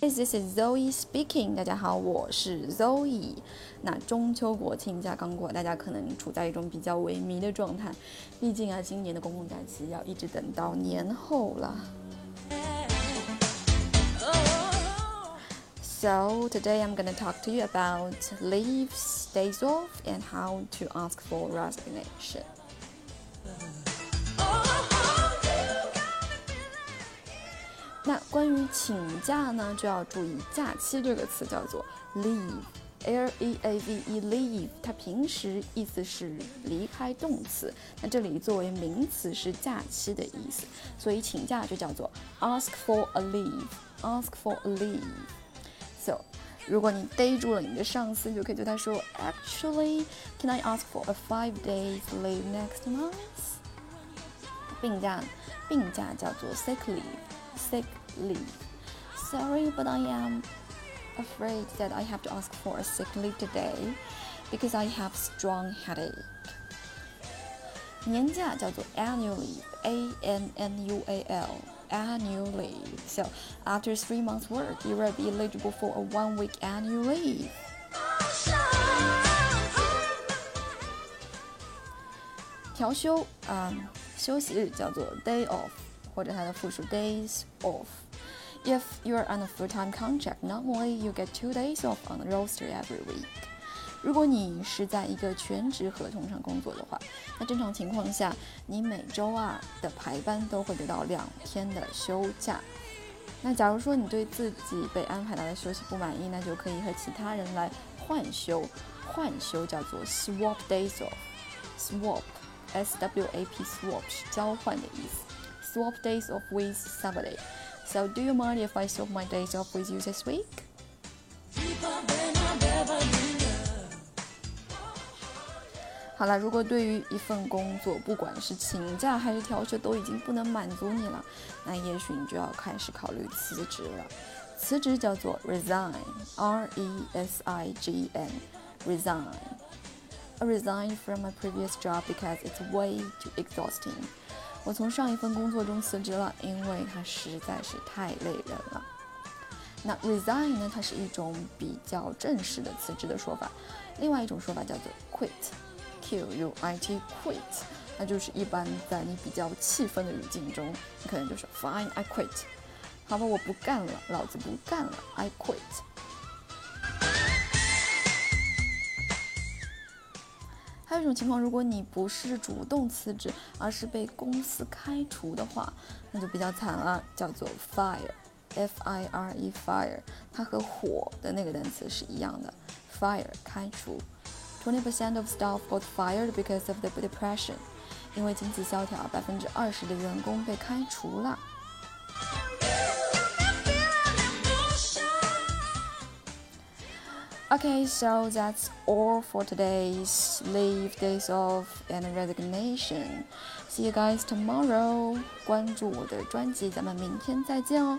This is Zoe speaking。大家好，我是 Zoe。那中秋国庆假刚过，大家可能处在一种比较萎靡的状态。毕竟啊，今年的公共假期要一直等到年后了。So today I'm gonna talk to you about leaves, days off, and how to ask for resignation. 那关于请假呢，就要注意“假期”这个词叫做 leave，l e a v e，leave，它平时意思是离开动词，那这里作为名词是假期的意思，所以请假就叫做 ask for a leave，ask for a leave。So，如果你逮住了你的上司，就可以对他说，Actually，can I ask for a five days leave next month？病假，病假叫做 sick leave。sick leave. Sorry, but I am afraid that I have to ask for a sick leave today because I have strong headache. 年假叫做 annual leave, A N N U A L, annual leave. So after three months' work, you will be eligible for a one-week annual leave. 调休啊、嗯，休息日叫做 day off。或者它的复数 days off. If you are on a full-time contract, normally you get two days off on the roster every week. 如果你是在一个全职合同上工作的话，那正常情况下，你每周二的排班都会得到两天的休假。那假如说你对自己被安排到的休息不满意，那就可以和其他人来换休。换休叫做 swap days off. Swap, S-W-A-P, swap 是交换的意思。swap days off with somebody. So do you mind if I swap my days off with you this week? 好了，如果对于一份工作，不管是请假还是调休，都已经不能满足你了，那也许你就要开始考虑辞职了。辞职叫做 resign，R E S I G N，resign。I resigned from my previous job because it's way too exhausting. 我从上一份工作中辞职了，因为它实在是太累人了。那 resign 呢？它是一种比较正式的辞职的说法。另外一种说法叫做 quit，q u i t quit，那就是一般在你比较气愤的语境中，你可能就是 fine I quit，好吧，我不干了，老子不干了，I quit。还有一种情况，如果你不是主动辞职，而是被公司开除的话，那就比较惨了，叫做 fire，f i r e fire，它和火的那个单词是一样的，fire 开除。Twenty percent of staff got fired because of the depression，因为经济萧条，百分之二十的员工被开除了。Okay, so that's all for today's leave days off and resignation. See you guys tomorrow. 关注我的专辑，咱们明天再见哦。